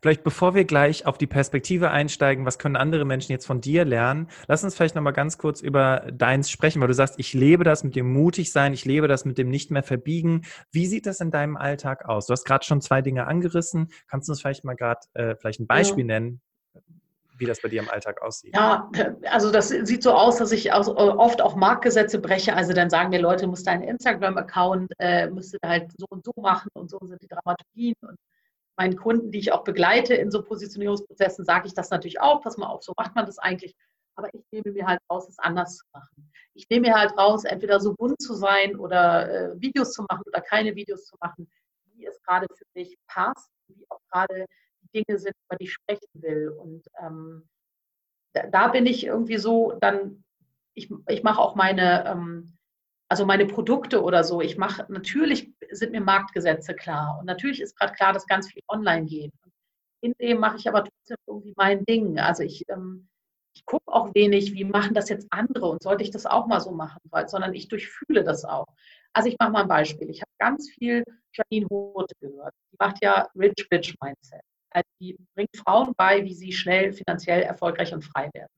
Vielleicht bevor wir gleich auf die Perspektive einsteigen, was können andere Menschen jetzt von dir lernen, lass uns vielleicht nochmal ganz kurz über deins sprechen, weil du sagst, ich lebe das mit dem mutig sein, ich lebe das mit dem nicht mehr verbiegen. Wie sieht das in deinem Alltag aus? Du hast gerade schon zwei Dinge angerissen. Kannst du uns vielleicht mal gerade äh, vielleicht ein Beispiel ja. nennen, wie das bei dir im Alltag aussieht. Ja, also das sieht so aus, dass ich oft auch Marktgesetze breche. Also dann sagen mir Leute, musst deinen Instagram-Account, äh, musst du halt so und so machen und so sind die Dramaturgien. Und meinen Kunden, die ich auch begleite in so Positionierungsprozessen, sage ich das natürlich auch. Pass mal auf, so macht man das eigentlich. Aber ich nehme mir halt raus, es anders zu machen. Ich nehme mir halt raus, entweder so bunt zu sein oder äh, Videos zu machen oder keine Videos zu machen, wie es gerade für mich passt, wie auch gerade Dinge sind, über die ich sprechen will. Und ähm, da, da, bin ich irgendwie so, dann, ich, ich mache auch meine, ähm, also meine Produkte oder so. Ich mache, natürlich sind mir Marktgesetze klar. Und natürlich ist gerade klar, dass ganz viel online geht. In dem mache ich aber trotzdem irgendwie mein Ding. Also ich, ähm, ich gucke auch wenig, wie machen das jetzt andere und sollte ich das auch mal so machen, weil, sondern ich durchfühle das auch. Also ich mache mal ein Beispiel. Ich habe ganz viel Janine Hoth gehört. Die macht ja Rich Bitch Mindset. Äh, die bringt Frauen bei, wie sie schnell finanziell erfolgreich und frei werden.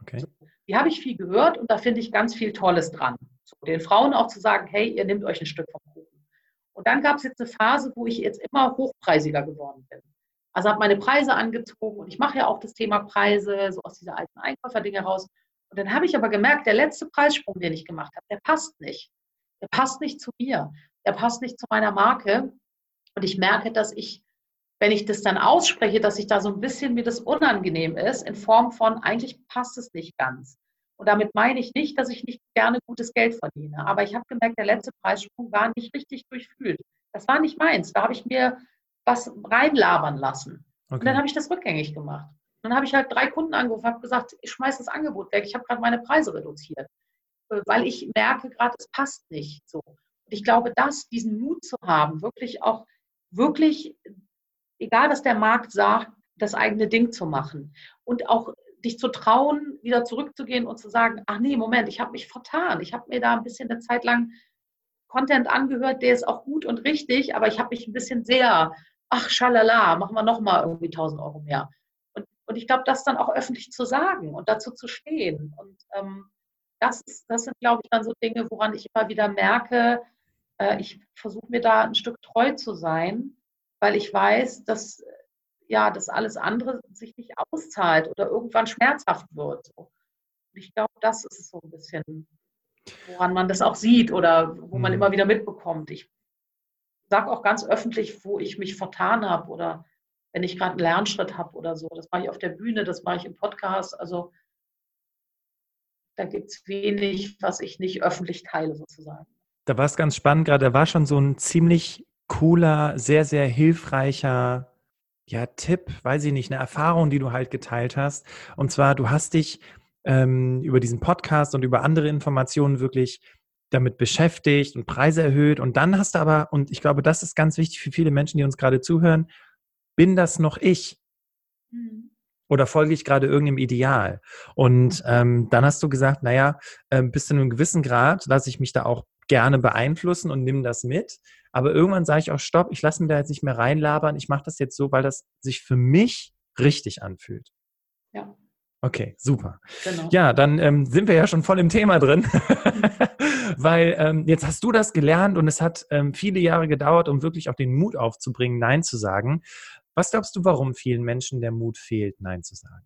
Okay. So, die habe ich viel gehört und da finde ich ganz viel Tolles dran. So, den Frauen auch zu sagen, hey, ihr nehmt euch ein Stück vom. Und dann gab es jetzt eine Phase, wo ich jetzt immer hochpreisiger geworden bin. Also habe meine Preise angezogen und ich mache ja auch das Thema Preise, so aus dieser alten Einkäuferdinge raus. Und dann habe ich aber gemerkt, der letzte Preissprung, den ich gemacht habe, der passt nicht. Der passt nicht zu mir. Der passt nicht zu meiner Marke. Und ich merke, dass ich wenn ich das dann ausspreche, dass ich da so ein bisschen mir das unangenehm ist, in Form von, eigentlich passt es nicht ganz. Und damit meine ich nicht, dass ich nicht gerne gutes Geld verdiene. Aber ich habe gemerkt, der letzte Preissprung war nicht richtig durchfühlt. Das war nicht meins. Da habe ich mir was reinlabern lassen. Okay. Und dann habe ich das rückgängig gemacht. Dann habe ich halt drei Kunden angerufen und habe gesagt, ich schmeiße das Angebot weg. Ich habe gerade meine Preise reduziert, äh, weil ich merke gerade, es passt nicht so. Und ich glaube, das, diesen Mut zu haben, wirklich auch wirklich egal was der Markt sagt, das eigene Ding zu machen. Und auch dich zu trauen, wieder zurückzugehen und zu sagen, ach nee, Moment, ich habe mich vertan. Ich habe mir da ein bisschen eine Zeit lang Content angehört, der ist auch gut und richtig, aber ich habe mich ein bisschen sehr, ach schalala, machen wir nochmal irgendwie 1000 Euro mehr. Und, und ich glaube, das dann auch öffentlich zu sagen und dazu zu stehen. Und ähm, das, ist, das sind, glaube ich, dann so Dinge, woran ich immer wieder merke, äh, ich versuche mir da ein Stück treu zu sein weil ich weiß, dass ja, das alles andere sich nicht auszahlt oder irgendwann schmerzhaft wird. Und ich glaube, das ist so ein bisschen, woran man das auch sieht oder wo man mhm. immer wieder mitbekommt. Ich sage auch ganz öffentlich, wo ich mich vertan habe oder wenn ich gerade einen Lernschritt habe oder so. Das mache ich auf der Bühne, das mache ich im Podcast. Also da gibt es wenig, was ich nicht öffentlich teile sozusagen. Da war es ganz spannend gerade, da war schon so ein ziemlich cooler, sehr, sehr hilfreicher ja, Tipp, weiß ich nicht, eine Erfahrung, die du halt geteilt hast. Und zwar, du hast dich ähm, über diesen Podcast und über andere Informationen wirklich damit beschäftigt und Preise erhöht. Und dann hast du aber, und ich glaube, das ist ganz wichtig für viele Menschen, die uns gerade zuhören, bin das noch ich? Mhm. Oder folge ich gerade irgendeinem Ideal? Und ähm, dann hast du gesagt, naja, äh, bis zu einem gewissen Grad lasse ich mich da auch gerne beeinflussen und nimm das mit. Aber irgendwann sage ich auch, stopp, ich lasse mir da jetzt nicht mehr reinlabern. Ich mache das jetzt so, weil das sich für mich richtig anfühlt. Ja. Okay, super. Genau. Ja, dann ähm, sind wir ja schon voll im Thema drin, weil ähm, jetzt hast du das gelernt und es hat ähm, viele Jahre gedauert, um wirklich auch den Mut aufzubringen, Nein zu sagen. Was glaubst du, warum vielen Menschen der Mut fehlt, Nein zu sagen?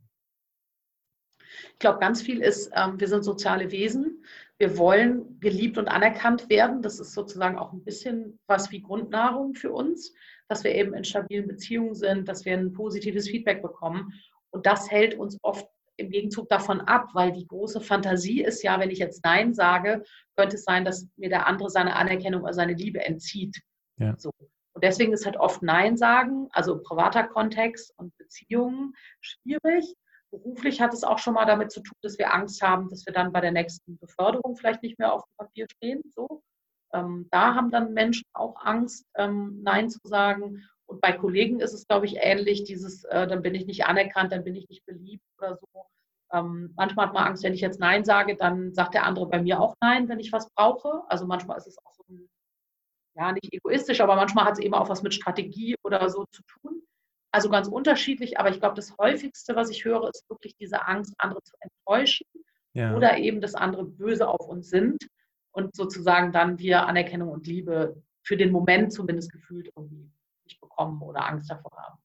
Ich glaube, ganz viel ist, ähm, wir sind soziale Wesen. Wir wollen geliebt und anerkannt werden. Das ist sozusagen auch ein bisschen was wie Grundnahrung für uns, dass wir eben in stabilen Beziehungen sind, dass wir ein positives Feedback bekommen. Und das hält uns oft im Gegenzug davon ab, weil die große Fantasie ist ja, wenn ich jetzt Nein sage, könnte es sein, dass mir der andere seine Anerkennung oder seine Liebe entzieht. Ja. So. Und deswegen ist halt oft Nein sagen, also privater Kontext und Beziehungen schwierig. Beruflich hat es auch schon mal damit zu tun, dass wir Angst haben, dass wir dann bei der nächsten Beförderung vielleicht nicht mehr auf dem Papier stehen. So. Ähm, da haben dann Menschen auch Angst, ähm, Nein zu sagen. Und bei Kollegen ist es, glaube ich, ähnlich, dieses, äh, dann bin ich nicht anerkannt, dann bin ich nicht beliebt oder so. Ähm, manchmal hat man Angst, wenn ich jetzt Nein sage, dann sagt der andere bei mir auch Nein, wenn ich was brauche. Also manchmal ist es auch so ein, ja, nicht egoistisch, aber manchmal hat es eben auch was mit Strategie oder so zu tun. Also ganz unterschiedlich, aber ich glaube, das häufigste, was ich höre, ist wirklich diese Angst, andere zu enttäuschen ja. oder eben, dass andere böse auf uns sind und sozusagen dann wir Anerkennung und Liebe für den Moment zumindest gefühlt irgendwie nicht bekommen oder Angst davor haben.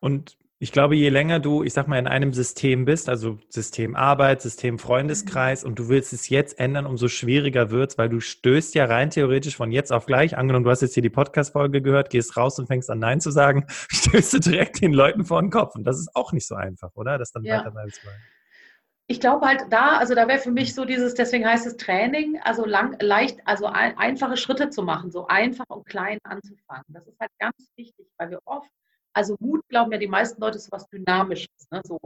Und ich glaube, je länger du, ich sag mal, in einem System bist, also System Arbeit, System Freundeskreis, mhm. und du willst es jetzt ändern, umso schwieriger wird es, weil du stößt ja rein theoretisch von jetzt auf gleich, angenommen, du hast jetzt hier die Podcast-Folge gehört, gehst raus und fängst an Nein zu sagen, stößt du direkt den Leuten vor den Kopf. Und das ist auch nicht so einfach, oder? Das dann ja. weiter bleiben zu wollen ich glaube halt da, also da wäre für mich so dieses, deswegen heißt es Training, also lang, leicht, also ein, einfache Schritte zu machen, so einfach und klein anzufangen. Das ist halt ganz wichtig, weil wir oft, also Mut glauben ja die meisten Leute ist was Dynamisches. Ne? So,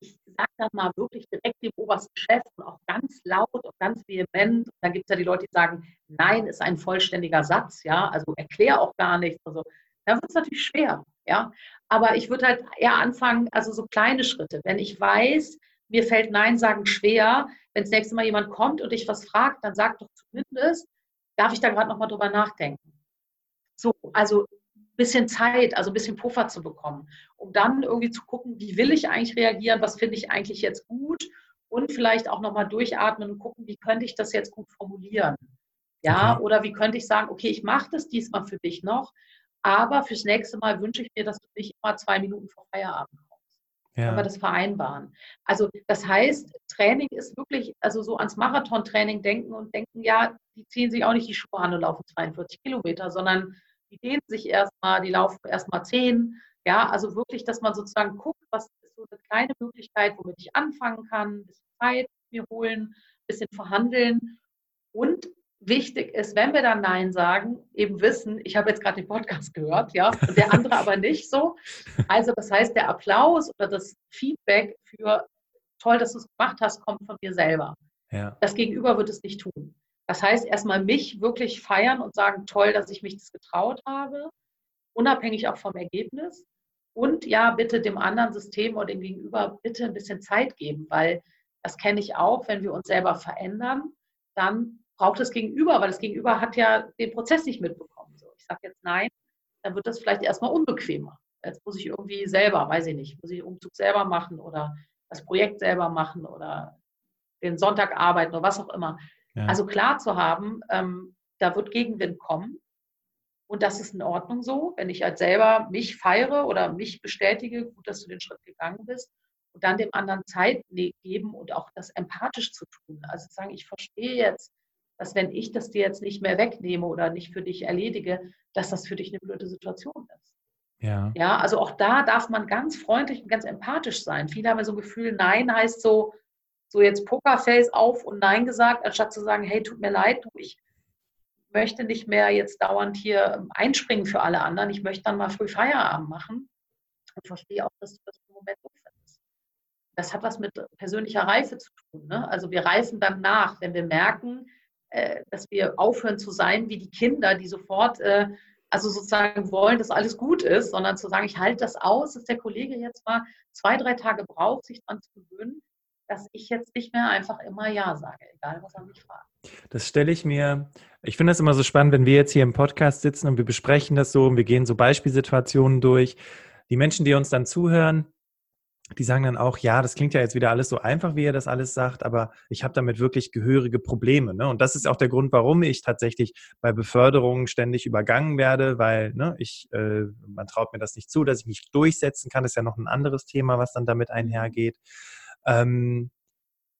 ich sage dann mal wirklich direkt dem obersten Chef und auch ganz laut und ganz vehement. Und dann gibt es ja die Leute, die sagen, nein ist ein vollständiger Satz, ja, also erklär auch gar nichts. Also da wird es natürlich schwer, ja. Aber ich würde halt eher anfangen, also so kleine Schritte. Wenn ich weiß, mir fällt Nein sagen schwer. Wenn das nächste Mal jemand kommt und dich was fragt, dann sag doch zumindest, darf ich da gerade nochmal drüber nachdenken. So, also bisschen Zeit, also ein bisschen Puffer zu bekommen, um dann irgendwie zu gucken, wie will ich eigentlich reagieren, was finde ich eigentlich jetzt gut und vielleicht auch nochmal durchatmen und gucken, wie könnte ich das jetzt gut formulieren. Ja, okay. oder wie könnte ich sagen, okay, ich mache das diesmal für dich noch, aber fürs nächste Mal wünsche ich mir, dass du nicht immer zwei Minuten vor Feierabend ja. Können wir das vereinbaren? Also das heißt, Training ist wirklich, also so ans Marathontraining denken und denken, ja, die ziehen sich auch nicht die Schuhe an und laufen 42 Kilometer, sondern die dehnen sich erstmal, die laufen erstmal 10. Ja, also wirklich, dass man sozusagen guckt, was ist so eine kleine Möglichkeit, womit ich anfangen kann, ein bisschen Zeit mir holen, ein bisschen verhandeln und wichtig ist, wenn wir dann Nein sagen, eben wissen, ich habe jetzt gerade den Podcast gehört, ja, der andere aber nicht so. Also das heißt, der Applaus oder das Feedback für toll, dass du es gemacht hast, kommt von mir selber. Ja. Das Gegenüber wird es nicht tun. Das heißt, erstmal mich wirklich feiern und sagen, toll, dass ich mich das getraut habe, unabhängig auch vom Ergebnis. Und ja, bitte dem anderen System oder dem Gegenüber bitte ein bisschen Zeit geben, weil das kenne ich auch, wenn wir uns selber verändern, dann braucht das Gegenüber, weil das Gegenüber hat ja den Prozess nicht mitbekommen. So, ich sage jetzt nein, dann wird das vielleicht erstmal unbequemer. Jetzt muss ich irgendwie selber, weiß ich nicht, muss ich den Umzug selber machen oder das Projekt selber machen oder den Sonntag arbeiten oder was auch immer. Ja. Also klar zu haben, ähm, da wird Gegenwind kommen. Und das ist in Ordnung so, wenn ich als selber mich feiere oder mich bestätige, gut, dass du den Schritt gegangen bist und dann dem anderen Zeit ne-, geben und auch das empathisch zu tun. Also sagen, ich verstehe jetzt, dass wenn ich das dir jetzt nicht mehr wegnehme oder nicht für dich erledige, dass das für dich eine blöde Situation ist. Ja. Ja, also auch da darf man ganz freundlich und ganz empathisch sein. Viele haben ja so ein Gefühl, Nein heißt so, so jetzt Pokerface auf und Nein gesagt, anstatt zu sagen, hey, tut mir leid, du, ich möchte nicht mehr jetzt dauernd hier ähm, einspringen für alle anderen. Ich möchte dann mal früh Feierabend machen und verstehe auch, dass du das im Moment so findest. Das hat was mit persönlicher Reife zu tun. Ne? Also wir reifen dann nach, wenn wir merken, äh, dass wir aufhören zu sein wie die Kinder, die sofort, äh, also sozusagen wollen, dass alles gut ist, sondern zu sagen, ich halte das aus, dass der Kollege jetzt mal zwei, drei Tage braucht, sich daran zu gewöhnen, dass ich jetzt nicht mehr einfach immer Ja sage, egal was er mich fragt. Das stelle ich mir, ich finde das immer so spannend, wenn wir jetzt hier im Podcast sitzen und wir besprechen das so und wir gehen so Beispielsituationen durch. Die Menschen, die uns dann zuhören, die sagen dann auch, ja, das klingt ja jetzt wieder alles so einfach, wie er das alles sagt, aber ich habe damit wirklich gehörige Probleme. Ne? Und das ist auch der Grund, warum ich tatsächlich bei Beförderungen ständig übergangen werde, weil ne, ich, äh, man traut mir das nicht zu, dass ich mich durchsetzen kann. Das ist ja noch ein anderes Thema, was dann damit einhergeht. Ähm,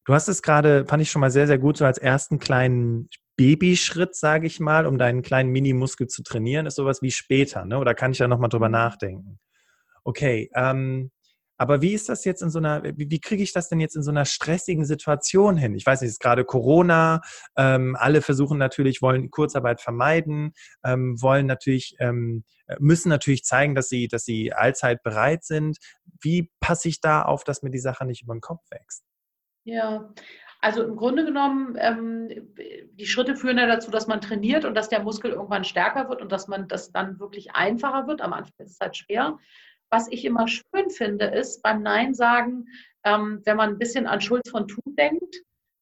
du hast es gerade, fand ich schon mal sehr, sehr gut, so als ersten kleinen Babyschritt, sage ich mal, um deinen kleinen Minimuskel zu trainieren, ist sowas wie später, ne? Oder kann ich da nochmal drüber mhm. nachdenken? Okay, ähm, aber wie ist das jetzt in so einer, wie, wie kriege ich das denn jetzt in so einer stressigen Situation hin? Ich weiß nicht, es ist gerade Corona, ähm, alle versuchen natürlich, wollen Kurzarbeit vermeiden, ähm, wollen natürlich, ähm, müssen natürlich zeigen, dass sie, dass sie allzeit bereit sind. Wie passe ich da auf, dass mir die Sache nicht über den Kopf wächst? Ja, also im Grunde genommen, ähm, die Schritte führen ja dazu, dass man trainiert und dass der Muskel irgendwann stärker wird und dass man das dann wirklich einfacher wird. Am Anfang ist es halt schwer. Was ich immer schön finde, ist beim Nein sagen, ähm, wenn man ein bisschen an Schulz von Thun denkt.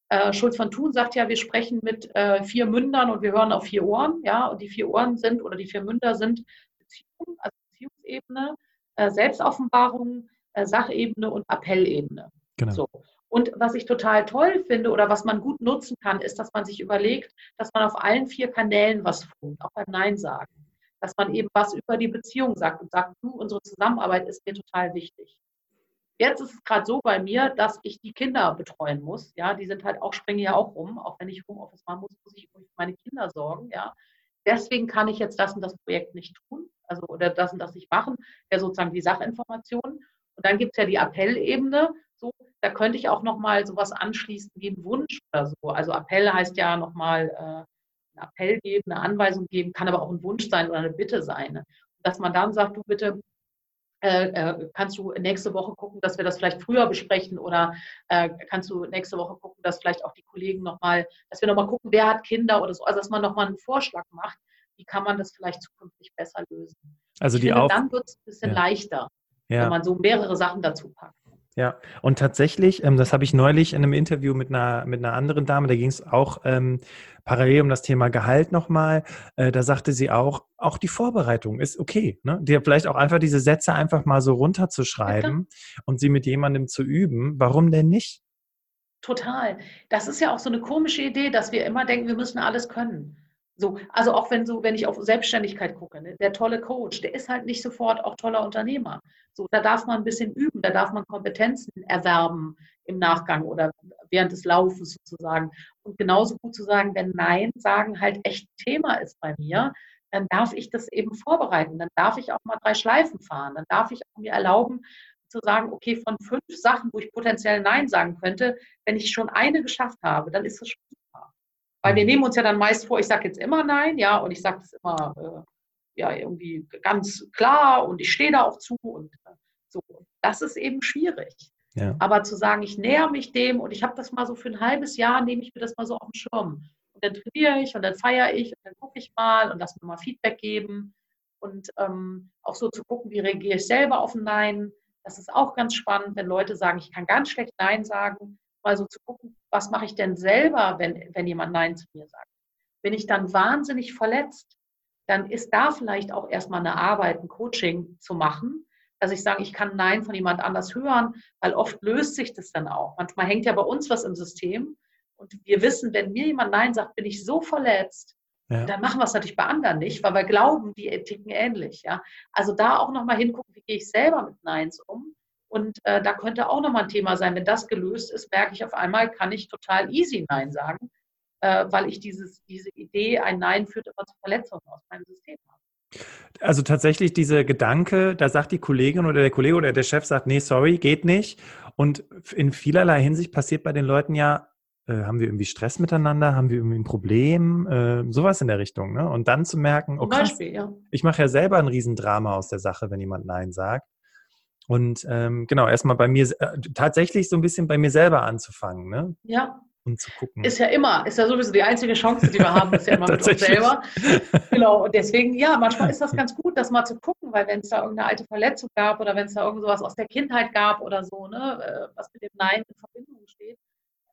Äh, Schulz von Thun sagt ja, wir sprechen mit äh, vier Mündern und wir hören auf vier Ohren. Ja, und die vier Ohren sind oder die vier Münder sind Beziehung, also Beziehungsebene. äh, Selbstoffenbarung, äh, Sachebene und Appellebene. Genau. So. Und was ich total toll finde oder was man gut nutzen kann, ist, dass man sich überlegt, dass man auf allen vier Kanälen was funkt, auch beim Nein sagen. Dass man eben was über die Beziehung sagt und sagt, du, unsere Zusammenarbeit ist mir total wichtig. Jetzt ist es gerade so bei mir, dass ich die Kinder betreuen muss. Ja, die sind halt auch, springen ja auch rum. Auch wenn ich Homeoffice machen muss, muss ich für meine Kinder sorgen. Ja, deswegen kann ich jetzt das und das Projekt nicht tun. Also, oder das und das nicht machen. Ja, sozusagen die Sachinformationen. Und dann gibt es ja die Appellebene. So, da könnte ich auch nochmal sowas anschließen wie ein Wunsch oder so. Also Appell heißt ja nochmal äh, einen Appell geben, eine Anweisung geben, kann aber auch ein Wunsch sein oder eine Bitte sein. Ne? Dass man dann sagt, du bitte, äh, äh, kannst du nächste Woche gucken, dass wir das vielleicht früher besprechen oder äh, kannst du nächste Woche gucken, dass vielleicht auch die Kollegen nochmal, dass wir nochmal gucken, wer hat Kinder oder so, also dass man nochmal einen Vorschlag macht, wie kann man das vielleicht zukünftig besser lösen. Also die finde, dann wird es ein bisschen ja. leichter, ja. wenn man so mehrere Sachen dazu packt. Ja, und tatsächlich, ähm, das habe ich neulich in einem Interview mit einer, mit einer anderen Dame, da ging es auch ähm, parallel um das Thema Gehalt nochmal. Äh, da sagte sie auch, auch die Vorbereitung ist okay. Ne? Dir vielleicht auch einfach diese Sätze einfach mal so runterzuschreiben ja, und sie mit jemandem zu üben. Warum denn nicht? Total. Das ist ja auch so eine komische Idee, dass wir immer denken, wir müssen alles können. So, also auch wenn so, wenn ich auf Selbstständigkeit gucke, ne, der tolle Coach, der ist halt nicht sofort auch toller Unternehmer. So, da darf man ein bisschen üben, da darf man Kompetenzen erwerben im Nachgang oder während des Laufens sozusagen. Und genauso gut zu sagen, wenn Nein sagen halt echt Thema ist bei mir, dann darf ich das eben vorbereiten. Dann darf ich auch mal drei Schleifen fahren. Dann darf ich auch mir erlauben, zu sagen, okay, von fünf Sachen, wo ich potenziell Nein sagen könnte, wenn ich schon eine geschafft habe, dann ist das schon weil wir mhm. nehmen uns ja dann meist vor, ich sage jetzt immer nein, ja, und ich sage das immer äh, ja irgendwie ganz klar und ich stehe da auch zu und äh, so. Das ist eben schwierig. Ja. Aber zu sagen, ich näher mich dem und ich habe das mal so für ein halbes Jahr, nehme ich mir das mal so auf den Schirm. Und dann trainiere ich und dann feiere ich und dann gucke ich mal und lass mir mal Feedback geben. Und ähm, auch so zu gucken, wie reagiere ich selber auf ein Nein. Das ist auch ganz spannend, wenn Leute sagen, ich kann ganz schlecht Nein sagen mal so zu gucken, was mache ich denn selber, wenn, wenn jemand Nein zu mir sagt. Bin ich dann wahnsinnig verletzt, dann ist da vielleicht auch erstmal eine Arbeit, ein Coaching zu machen, dass ich sage, ich kann Nein von jemand anders hören, weil oft löst sich das dann auch. Manchmal hängt ja bei uns was im System und wir wissen, wenn mir jemand Nein sagt, bin ich so verletzt, ja. dann machen wir es natürlich bei anderen nicht, weil wir glauben, die ticken ähnlich. Ja? Also da auch nochmal hingucken, wie gehe ich selber mit Neins um und äh, da könnte auch nochmal ein Thema sein, wenn das gelöst ist, merke ich auf einmal, kann ich total easy Nein sagen, äh, weil ich dieses, diese Idee, ein Nein führt immer zu Verletzungen aus meinem System habe. Also tatsächlich diese Gedanke, da sagt die Kollegin oder der Kollege oder der Chef sagt, nee, sorry, geht nicht. Und in vielerlei Hinsicht passiert bei den Leuten ja, äh, haben wir irgendwie Stress miteinander, haben wir irgendwie ein Problem, äh, sowas in der Richtung. Ne? Und dann zu merken, okay, Beispiel, ja. ich mache ja selber ein Riesendrama aus der Sache, wenn jemand Nein sagt. Und ähm, genau, erstmal bei mir, äh, tatsächlich so ein bisschen bei mir selber anzufangen. Ne? Ja. Und zu gucken. Ist ja immer, ist ja sowieso die einzige Chance, die wir haben, ist ja immer mit uns selber. Genau, und deswegen, ja, manchmal ist das ganz gut, das mal zu gucken, weil wenn es da irgendeine alte Verletzung gab oder wenn es da irgendwas aus der Kindheit gab oder so, ne, äh, was mit dem Nein in Verbindung steht,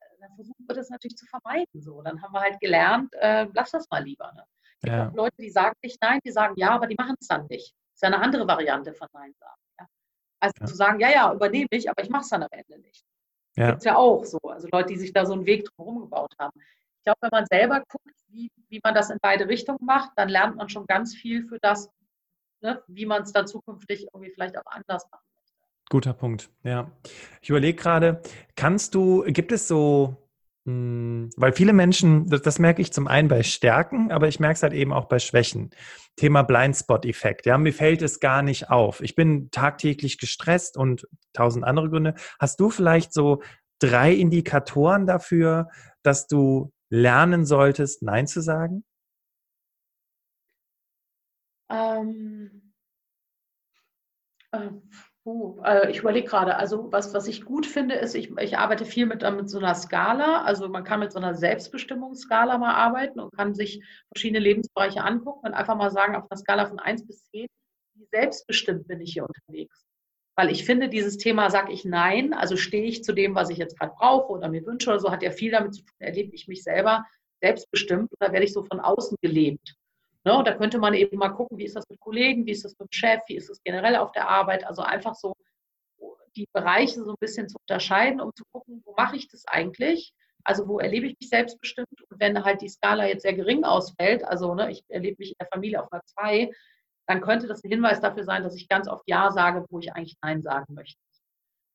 äh, dann versuchen wir das natürlich zu vermeiden. So. Dann haben wir halt gelernt, äh, lass das mal lieber. Ne? Ja. Leute, die sagen nicht Nein, die sagen ja, aber die machen es dann nicht. Das ist ja eine andere Variante von Nein sagen. Also ja. zu sagen, ja, ja, übernehme ich, aber ich mache es dann am Ende nicht. Ja. Gibt es ja auch so. Also Leute, die sich da so einen Weg drumherum gebaut haben. Ich glaube, wenn man selber guckt, wie, wie man das in beide Richtungen macht, dann lernt man schon ganz viel für das, ne, wie man es dann zukünftig irgendwie vielleicht auch anders machen möchte. Guter Punkt, ja. Ich überlege gerade, kannst du, gibt es so weil viele Menschen, das, merke ich zum einen bei Stärken, aber ich merke es halt eben auch bei Schwächen. Thema Blindspot-Effekt. Ja, mir fällt es gar nicht auf. Ich bin tagtäglich gestresst und tausend andere Gründe. Hast du vielleicht so drei Indikatoren dafür, dass du lernen solltest, Nein zu sagen? Ähm, äh, Uh, ich überlege gerade, also was, was ich gut finde, ist, ich, ich arbeite viel mit, äh, mit so einer Skala. Also man kann mit so einer Selbstbestimmungsskala mal arbeiten und kann sich verschiedene Lebensbereiche angucken und einfach mal sagen, auf einer Skala von 1 bis 10, wie selbstbestimmt bin ich hier unterwegs. Weil ich finde, dieses Thema, sage ich nein, also stehe ich zu dem, was ich jetzt gerade brauche oder mir wünsche oder so, hat ja viel damit zu tun, erlebe ich mich selber selbstbestimmt oder werde ich so von außen gelebt. Ne? Und da könnte man eben mal gucken, wie ist das mit Kollegen, wie ist das mit dem Chef, wie ist das generell auf der Arbeit. Also einfach so die Bereiche so ein bisschen zu unterscheiden, um zu gucken, wo mache ich das eigentlich? Also wo erlebe ich mich selbstbestimmt? Und wenn halt die Skala jetzt sehr gering ausfällt, also ne, ich erlebe mich in der Familie auf einer 2, dann könnte das ein Hinweis dafür sein, dass ich ganz oft Ja sage, wo ich eigentlich Nein sagen möchte.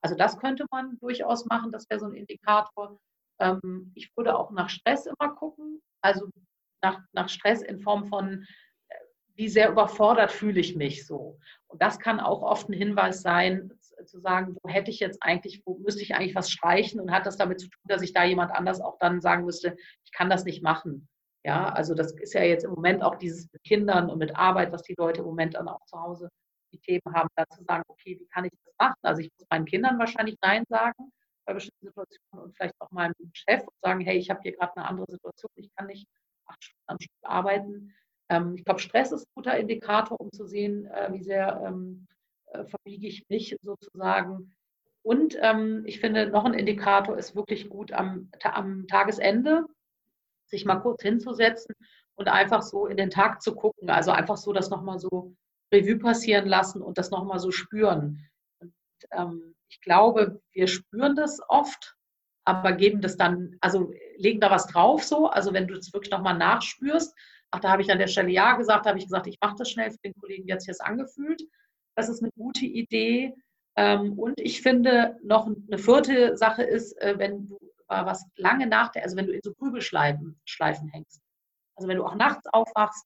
Also das könnte man durchaus machen, das wäre so ein Indikator. Ähm, ich würde auch nach Stress immer gucken, also nach, nach Stress in Form von, äh, wie sehr überfordert fühle ich mich so. Und das kann auch oft ein Hinweis sein, zu sagen, wo hätte ich jetzt eigentlich, wo müsste ich eigentlich was streichen und hat das damit zu tun, dass ich da jemand anders auch dann sagen müsste, ich kann das nicht machen. Ja, also das ist ja jetzt im Moment auch dieses mit Kindern und mit Arbeit, was die Leute im Moment dann auch zu Hause die Themen haben, da zu sagen, okay, wie kann ich das machen? Also ich muss meinen Kindern wahrscheinlich Nein sagen bei bestimmten Situationen und vielleicht auch meinem Chef und sagen, hey, ich habe hier gerade eine andere Situation, ich kann nicht acht Stunden am Stück arbeiten. Ähm, ich glaube, Stress ist ein guter Indikator, um zu sehen, äh, wie sehr ähm, äh, verbiege ich mich sozusagen. Und ähm, ich finde, noch ein Indikator ist wirklich gut am, am Tagesende, sich mal kurz hinzusetzen und einfach so in den Tag zu gucken. Also einfach so das nochmal so Revue passieren lassen und das nochmal so spüren. Und, ähm, ich glaube, wir spüren das oft, aber geben das dann, also legen da was drauf so. Also wenn du es wirklich nochmal nachspürst, ach, da habe ich an der Stelle Ja gesagt, da habe ich gesagt, ich mache das schnell für den Kollegen, wie hat sich das angefühlt. Das ist eine gute Idee. Ähm, und ich finde, noch eine vierte Sache ist, äh, wenn du was lange nach der, also wenn du in so Grübelschleifen Schleifen hängst. Also wenn du auch nachts aufwachst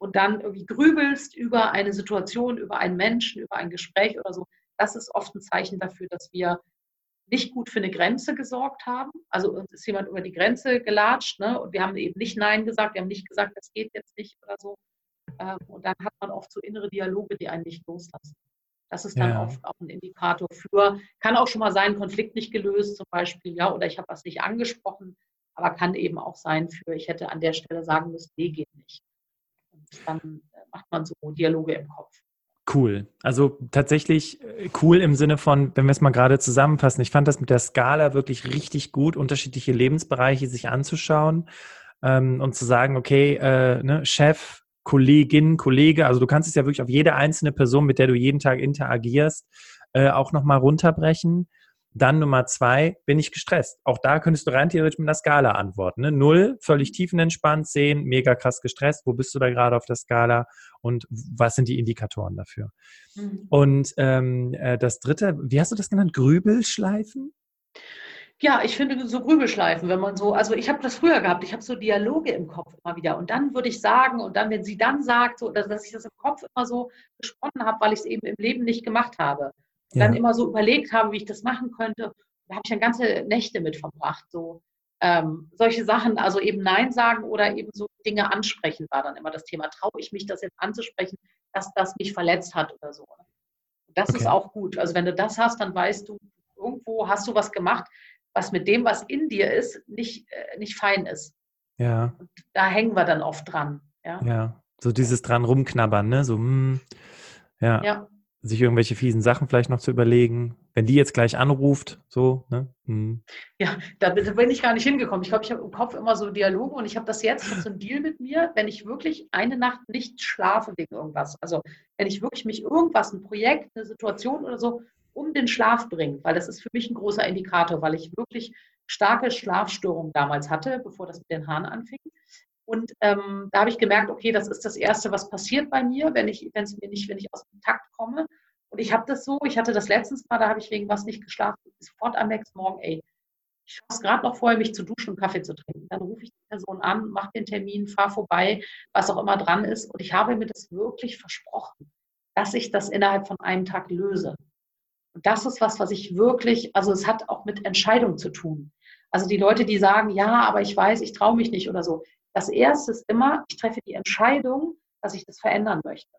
und dann irgendwie grübelst über eine Situation, über einen Menschen, über ein Gespräch oder so, das ist oft ein Zeichen dafür, dass wir nicht gut für eine Grenze gesorgt haben. Also uns ist jemand über die Grenze gelatscht ne? und wir haben eben nicht Nein gesagt, wir haben nicht gesagt, das geht jetzt nicht oder so. Ähm, und dann hat man oft so innere Dialoge, die einen nicht loslassen. Das ist dann ja. oft auch ein Indikator für, kann auch schon mal sein, Konflikt nicht gelöst zum Beispiel, ja, oder ich habe was nicht angesprochen, aber kann eben auch sein für, ich hätte an der Stelle sagen müssen, nee, geht nicht. Und dann äh, macht man so Dialoge im Kopf. Cool. Also tatsächlich äh, cool im Sinne von, wenn wir es mal gerade zusammenfassen, ich fand das mit der Skala wirklich richtig gut, unterschiedliche Lebensbereiche sich anzuschauen ähm, und zu sagen, okay, äh, ne, Chef, Kollegin, Kollege, also du kannst es ja wirklich auf jede einzelne Person, mit der du jeden Tag interagierst, äh, auch nochmal runterbrechen. Dann Nummer zwei, bin ich gestresst? Auch da könntest du rein theoretisch mit einer Skala antworten. Ne? Null, völlig tiefenentspannt, zehn, mega krass gestresst. Wo bist du da gerade auf der Skala und was sind die Indikatoren dafür? Mhm. Und ähm, äh, das dritte, wie hast du das genannt? Grübelschleifen? Ja, ich finde so Grübelschleifen, wenn man so, also ich habe das früher gehabt, ich habe so Dialoge im Kopf immer wieder und dann würde ich sagen und dann, wenn sie dann sagt, so, dass, dass ich das im Kopf immer so gesponnen habe, weil ich es eben im Leben nicht gemacht habe. Ja. Dann immer so überlegt habe, wie ich das machen könnte. Da habe ich dann ganze Nächte mit verbracht, so ähm, solche Sachen, also eben Nein sagen oder eben so Dinge ansprechen, war dann immer das Thema. Traue ich mich, das jetzt anzusprechen, dass das mich verletzt hat oder so. Das okay. ist auch gut. Also wenn du das hast, dann weißt du, irgendwo hast du was gemacht, was mit dem, was in dir ist, nicht, äh, nicht fein ist. Ja. Und da hängen wir dann oft dran. Ja, ja. so dieses dran rumknabbern, ne? So, hm, ja. ja. Sich irgendwelche fiesen Sachen vielleicht noch zu überlegen. Wenn die jetzt gleich anruft, so, ne? Hm. Ja, da bin ich gar nicht hingekommen. Ich glaube, ich habe im Kopf immer so Dialoge und ich habe das jetzt, ich so einen Deal mit mir, wenn ich wirklich eine Nacht nicht schlafe wegen irgendwas. Also wenn ich wirklich mich irgendwas, ein Projekt, eine Situation oder so um den Schlaf bringt, weil das ist für mich ein großer Indikator, weil ich wirklich starke Schlafstörungen damals hatte, bevor das mit den Haaren anfing. Und ähm, da habe ich gemerkt, okay, das ist das Erste, was passiert bei mir, wenn ich, wenn es mir nicht, wenn ich aus dem Takt komme. Und ich habe das so, ich hatte das letztens mal, da habe ich wegen was nicht geschlafen, sofort am nächsten Morgen, ey, ich schaffe es gerade noch vorher, mich zu duschen und Kaffee zu trinken. Dann rufe ich die Person an, mache den Termin, fahre vorbei, was auch immer dran ist. Und ich habe mir das wirklich versprochen, dass ich das innerhalb von einem Tag löse. Und das ist was, was ich wirklich, also es hat auch mit Entscheidung zu tun. Also die Leute, die sagen, ja, aber ich weiß, ich traue mich nicht oder so. Das Erste ist immer, ich treffe die Entscheidung, dass ich das verändern möchte.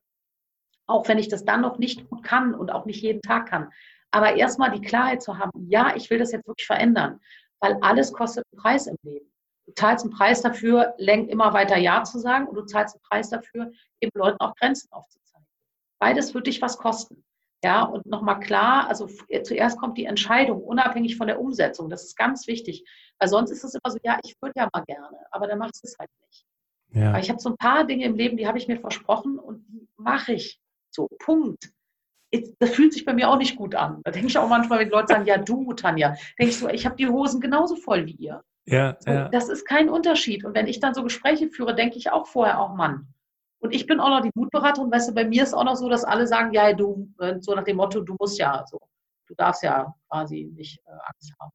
Auch wenn ich das dann noch nicht gut kann und auch nicht jeden Tag kann. Aber erstmal die Klarheit zu haben, ja, ich will das jetzt wirklich verändern, weil alles kostet einen Preis im Leben. Du zahlst einen Preis dafür, immer weiter Ja zu sagen und du zahlst einen Preis dafür, eben Leuten auch Grenzen aufzuzeigen. Beides wird dich was kosten. Ja, und nochmal klar, also äh, zuerst kommt die Entscheidung, unabhängig von der Umsetzung. Das ist ganz wichtig. Weil sonst ist es immer so, ja, ich würde ja mal gerne, aber dann machst du es halt nicht. Ja. Aber ich habe so ein paar Dinge im Leben, die habe ich mir versprochen und die mache ich. So, Punkt. Das fühlt sich bei mir auch nicht gut an. Da denke ich auch manchmal, wenn Leute sagen, ja du, Tanja, denke ich so, ich habe die Hosen genauso voll wie ihr. Ja, so, ja. Das ist kein Unterschied. Und wenn ich dann so Gespräche führe, denke ich auch vorher auch, Mann. Und ich bin auch noch die Mutberaterin, weißt du, bei mir ist auch noch so, dass alle sagen, ja, du, äh, so nach dem Motto, du musst ja so, du darfst ja quasi nicht äh, Angst haben.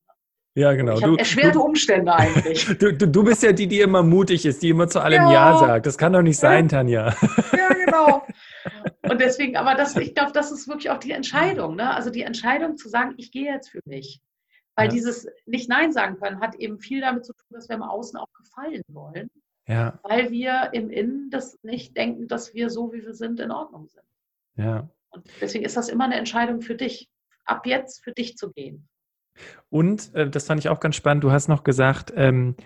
Ja, genau. Ich du, erschwerte du, Umstände eigentlich. Du, du, du, bist ja die, die immer mutig ist, die immer zu allem Ja, ja sagt. Das kann doch nicht sein, Tanja. Ja, genau. Und deswegen, aber das, ich glaube, das ist wirklich auch die Entscheidung. Ne? Also die Entscheidung zu sagen, ich gehe jetzt für mich. Weil ja. dieses nicht Nein sagen können hat eben viel damit zu tun, dass wir im Außen auch gefallen wollen. Ja. Weil wir im Innen das nicht denken, dass wir so, wie wir sind, in Ordnung sind. Ja. Und deswegen ist das immer eine Entscheidung für dich, ab jetzt für dich zu gehen. Und äh, das fand ich auch ganz spannend. Du hast noch gesagt, ähm,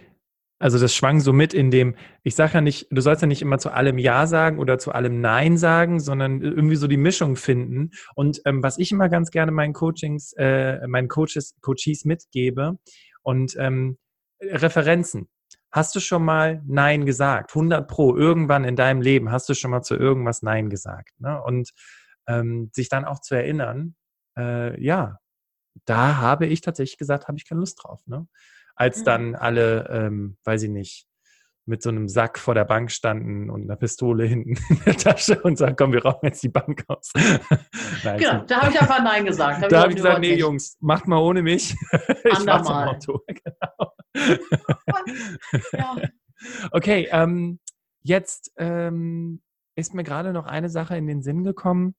also das schwang so mit in dem, ich sage ja nicht, du sollst ja nicht immer zu allem Ja sagen oder zu allem Nein sagen, sondern irgendwie so die Mischung finden. Und ähm, was ich immer ganz gerne meinen Coachings, äh, meinen Coaches, Coaches mitgebe und ähm, Referenzen. Hast du schon mal Nein gesagt? 100 Pro, irgendwann in deinem Leben hast du schon mal zu irgendwas Nein gesagt. Ne? Und ähm, sich dann auch zu erinnern, äh, ja, da habe ich tatsächlich gesagt, habe ich keine Lust drauf. Ne? Als mhm. dann alle, ähm, weiß ich nicht, mit so einem Sack vor der Bank standen und einer Pistole hinten in der Tasche und sagen, komm, wir rauchen jetzt die Bank aus. Nein, genau, da habe ich einfach Nein gesagt. Da, da habe ich gesagt, nee, nicht. Jungs, macht mal ohne mich. ich am Auto. Genau. ja. Okay, ähm, jetzt ähm, ist mir gerade noch eine Sache in den Sinn gekommen.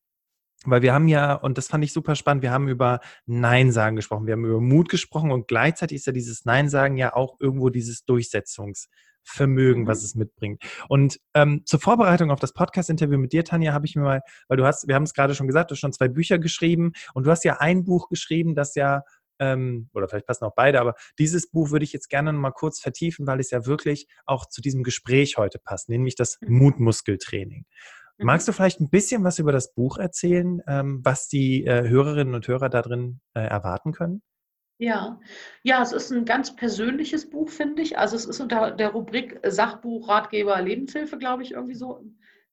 Weil wir haben ja, und das fand ich super spannend, wir haben über Nein sagen gesprochen, wir haben über Mut gesprochen und gleichzeitig ist ja dieses Nein sagen ja auch irgendwo dieses Durchsetzungsvermögen, was es mitbringt. Und ähm, zur Vorbereitung auf das Podcast-Interview mit dir, Tanja, habe ich mir mal, weil du hast, wir haben es gerade schon gesagt, du hast schon zwei Bücher geschrieben und du hast ja ein Buch geschrieben, das ja ähm, oder vielleicht passen auch beide, aber dieses Buch würde ich jetzt gerne noch mal kurz vertiefen, weil es ja wirklich auch zu diesem Gespräch heute passt, nämlich das mhm. Mutmuskeltraining. Magst mhm. du vielleicht ein bisschen was über das Buch erzählen, ähm, was die äh, Hörerinnen und Hörer da drin äh, erwarten können? Ja, ja, es ist ein ganz persönliches Buch, finde ich. Also es ist unter der Rubrik Sachbuch, Ratgeber, Lebenshilfe, glaube ich, irgendwie so.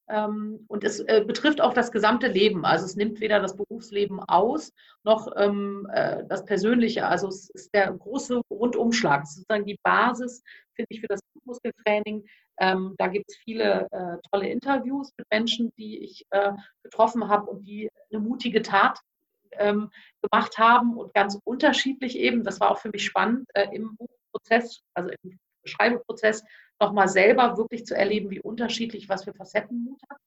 Ähm, und es äh, betrifft auch das gesamte Leben. Also es nimmt weder das Berufsleben aus noch ähm, das Persönliche. Also es ist der große Rundumschlag. Sozusagen die Basis, finde ich, für das Muskeltraining, ähm, da gibt es viele äh, tolle Interviews mit Menschen, die ich äh, getroffen habe und die eine mutige Tat ähm, gemacht haben und ganz unterschiedlich eben. Das war auch für mich spannend äh, im Buchprozess, also im Schreibeprozess, nochmal selber wirklich zu erleben, wie unterschiedlich was für Facetten Mut hat.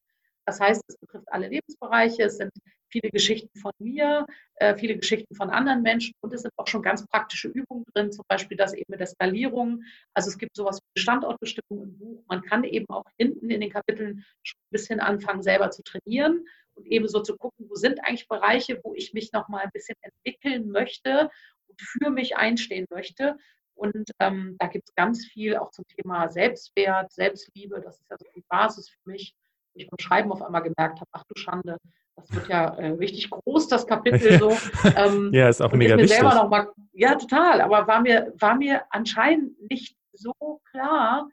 Das heißt, es betrifft alle Lebensbereiche, es sind viele Geschichten von mir, äh, viele Geschichten von anderen Menschen und es sind auch schon ganz praktische Übungen drin, zum Beispiel das eben mit der Skalierung. Also es gibt sowas wie Standortbestimmung im Buch. Man kann eben auch hinten in den Kapiteln schon ein bisschen anfangen, selber zu trainieren und eben so zu gucken, wo sind eigentlich Bereiche, wo ich mich noch mal ein bisschen entwickeln möchte und für mich einstehen möchte. Und ähm, da gibt es ganz viel auch zum Thema Selbstwert, Selbstliebe. Das ist ja so die Basis für mich ich beim Schreiben auf einmal gemerkt habe, ach du Schande, das wird ja äh, richtig groß, das Kapitel so. Ähm, ja, ist auch mega ist wichtig. Mal, ja, total, aber war mir, war mir anscheinend nicht so klar.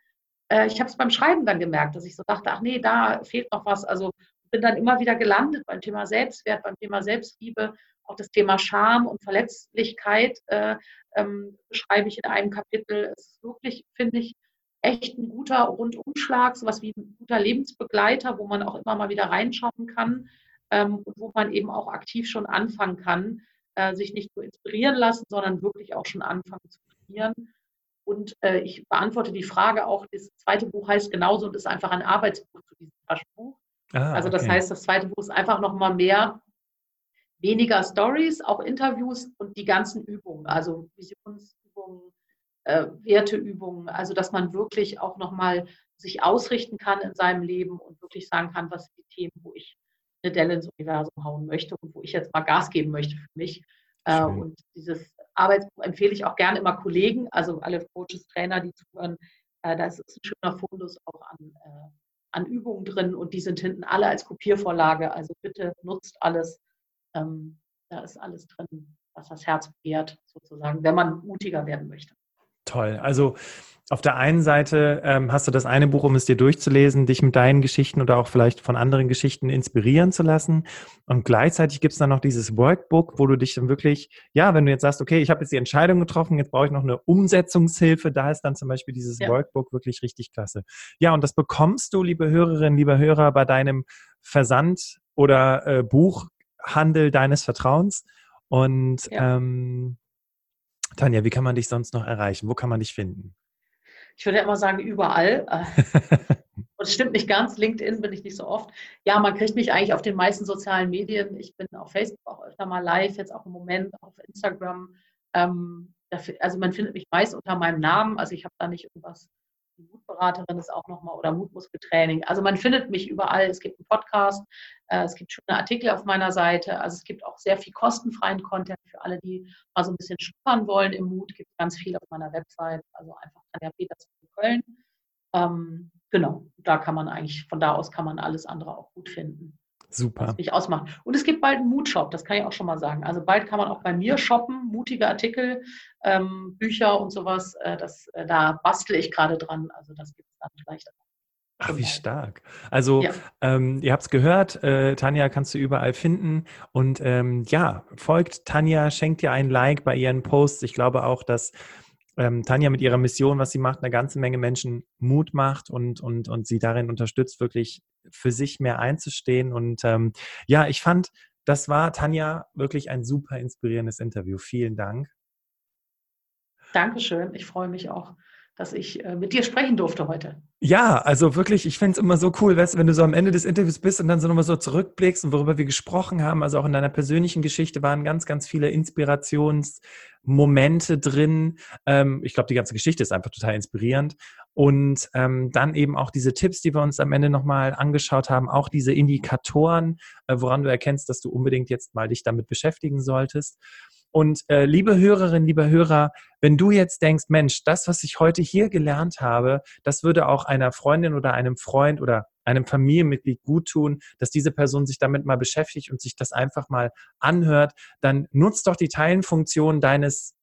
Äh, ich habe es beim Schreiben dann gemerkt, dass ich so dachte, ach nee, da fehlt noch was. Also bin dann immer wieder gelandet beim Thema Selbstwert, beim Thema Selbstliebe, auch das Thema Scham und Verletzlichkeit äh, ähm, beschreibe ich in einem Kapitel. Es ist wirklich, finde ich, echt ein guter Rundumschlag, sowas wie ein guter Lebensbegleiter, wo man auch immer mal wieder reinschauen kann ähm, und wo man eben auch aktiv schon anfangen kann, äh, sich nicht nur inspirieren lassen, sondern wirklich auch schon anfangen zu trainieren. Und äh, ich beantworte die Frage auch, das zweite Buch heißt genauso und ist einfach ein Arbeitsbuch zu diesem Taschenbuch. Ah, also das heißt, das zweite Buch ist einfach nochmal mehr, weniger Stories, auch Interviews und die ganzen Übungen, also Visionsübungen, äh, Werteübungen, also dass man wirklich auch nochmal sich ausrichten kann in seinem Leben und wirklich sagen kann, was sind die Themen, wo ich eine Delle ins Universum hauen möchte und wo ich jetzt mal Gas geben möchte für mich. Äh, und dieses Arbeitsbuch empfehle ich auch gerne immer Kollegen, also alle Coaches, Trainer, die zuhören. Äh, da ist ein schöner Fundus auch an, äh, an Übungen drin und die sind hinten alle als Kopiervorlage. Also bitte nutzt alles. Ähm, da ist alles drin, was das Herz begehrt, sozusagen, wenn man mutiger werden möchte. Toll. Also auf der einen Seite ähm, hast du das eine Buch, um es dir durchzulesen, dich mit deinen Geschichten oder auch vielleicht von anderen Geschichten inspirieren zu lassen. Und gleichzeitig gibt es dann noch dieses Workbook, wo du dich dann wirklich, ja, wenn du jetzt sagst, okay, ich habe jetzt die Entscheidung getroffen, jetzt brauche ich noch eine Umsetzungshilfe, da ist dann zum Beispiel dieses ja. Workbook wirklich richtig klasse. Ja, und das bekommst du, liebe Hörerinnen, liebe Hörer, bei deinem Versand oder äh, Buchhandel deines Vertrauens. Und ja. ähm, Tanja, wie kann man dich sonst noch erreichen? Wo kann man dich finden? Ich würde immer sagen, überall. Und es stimmt nicht ganz. LinkedIn bin ich nicht so oft. Ja, man kriegt mich eigentlich auf den meisten sozialen Medien. Ich bin auf Facebook auch öfter mal live, jetzt auch im Moment auf Instagram. Ähm, also man findet mich meist unter meinem Namen. Also ich habe da nicht irgendwas die Mutberaterin ist auch nochmal oder Mutmuskeltraining. Also man findet mich überall. Es gibt einen Podcast, äh, es gibt schöne Artikel auf meiner Seite. Also es gibt auch sehr viel kostenfreien Content für alle, die mal so ein bisschen schnuppern wollen im Mut. Gibt ganz viel auf meiner Website. Also einfach Tanja Peters in Köln. Ähm, genau, da kann man eigentlich, von da aus kann man alles andere auch gut finden. Super. Das nicht ausmachen. Und es gibt bald einen Mutshop, das kann ich auch schon mal sagen. Also bald kann man auch bei mir shoppen, mutige Artikel, ähm, Bücher und sowas. Äh, das, äh, da bastle ich gerade dran. Also das gibt es dann vielleicht auch. Ach, wie stark. Also, ja. ähm, ihr habt es gehört, äh, Tanja kannst du überall finden. Und ähm, ja, folgt Tanja, schenkt ihr ein Like bei ihren Posts. Ich glaube auch, dass ähm, Tanja mit ihrer Mission, was sie macht, eine ganze Menge Menschen Mut macht und, und, und sie darin unterstützt, wirklich für sich mehr einzustehen. Und ähm, ja, ich fand, das war, Tanja, wirklich ein super inspirierendes Interview. Vielen Dank. Dankeschön. Ich freue mich auch dass ich äh, mit dir sprechen durfte heute. Ja, also wirklich, ich finde es immer so cool, weißt, wenn du so am Ende des Interviews bist und dann so nochmal so zurückblickst und worüber wir gesprochen haben. Also auch in deiner persönlichen Geschichte waren ganz, ganz viele Inspirationsmomente drin. Ähm, ich glaube, die ganze Geschichte ist einfach total inspirierend. Und ähm, dann eben auch diese Tipps, die wir uns am Ende nochmal angeschaut haben, auch diese Indikatoren, äh, woran du erkennst, dass du unbedingt jetzt mal dich damit beschäftigen solltest. Und äh, liebe Hörerinnen, liebe Hörer, wenn du jetzt denkst, Mensch, das, was ich heute hier gelernt habe, das würde auch einer Freundin oder einem Freund oder einem Familienmitglied gut tun, dass diese Person sich damit mal beschäftigt und sich das einfach mal anhört, dann nutzt doch die Teilenfunktion deines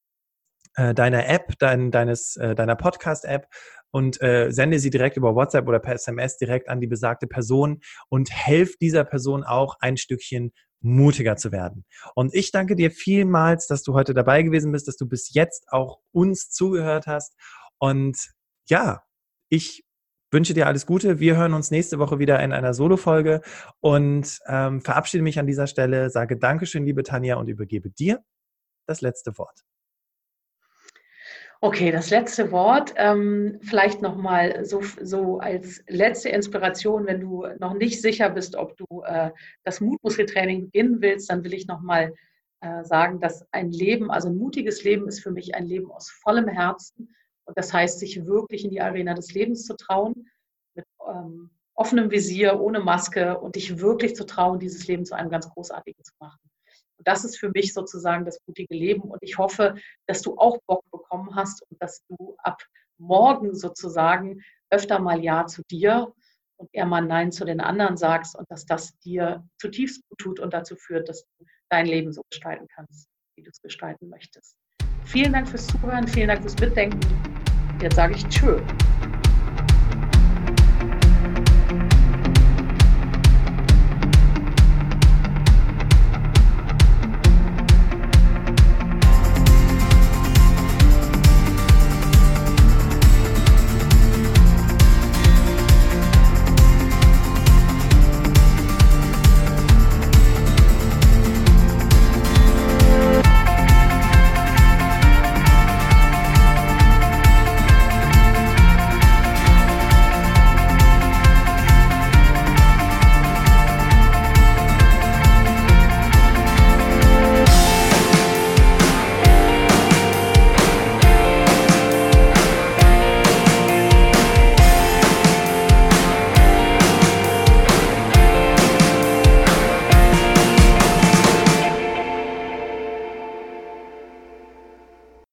äh, deiner App, dein, deines, äh, deiner Podcast-App und äh, sende sie direkt über WhatsApp oder per SMS direkt an die besagte Person und helf dieser Person auch ein Stückchen mutiger zu werden. Und ich danke dir vielmals, dass du heute dabei gewesen bist, dass du bis jetzt auch uns zugehört hast. Und ja, ich wünsche dir alles Gute. Wir hören uns nächste Woche wieder in einer Solo-Folge und ähm, verabschiede mich an dieser Stelle, sage Dankeschön, liebe Tanja, und übergebe dir das letzte Wort. Okay, das letzte Wort. Ähm, vielleicht nochmal so, so als letzte Inspiration, wenn du noch nicht sicher bist, ob du äh, das Mutmuskeltraining beginnen willst, dann will ich nochmal äh, sagen, dass ein Leben, also ein mutiges Leben ist für mich ein Leben aus vollem Herzen. Und das heißt, sich wirklich in die Arena des Lebens zu trauen, mit ähm, offenem Visier, ohne Maske und dich wirklich zu trauen, dieses Leben zu einem ganz großartigen zu machen. Und das ist für mich sozusagen das mutige Leben. Und ich hoffe, dass du auch Bock bekommen hast und dass du ab morgen sozusagen öfter mal Ja zu dir und eher mal Nein zu den anderen sagst und dass das dir zutiefst gut tut und dazu führt, dass du dein Leben so gestalten kannst, wie du es gestalten möchtest. Vielen Dank fürs Zuhören, vielen Dank fürs Mitdenken. Jetzt sage ich Tschö.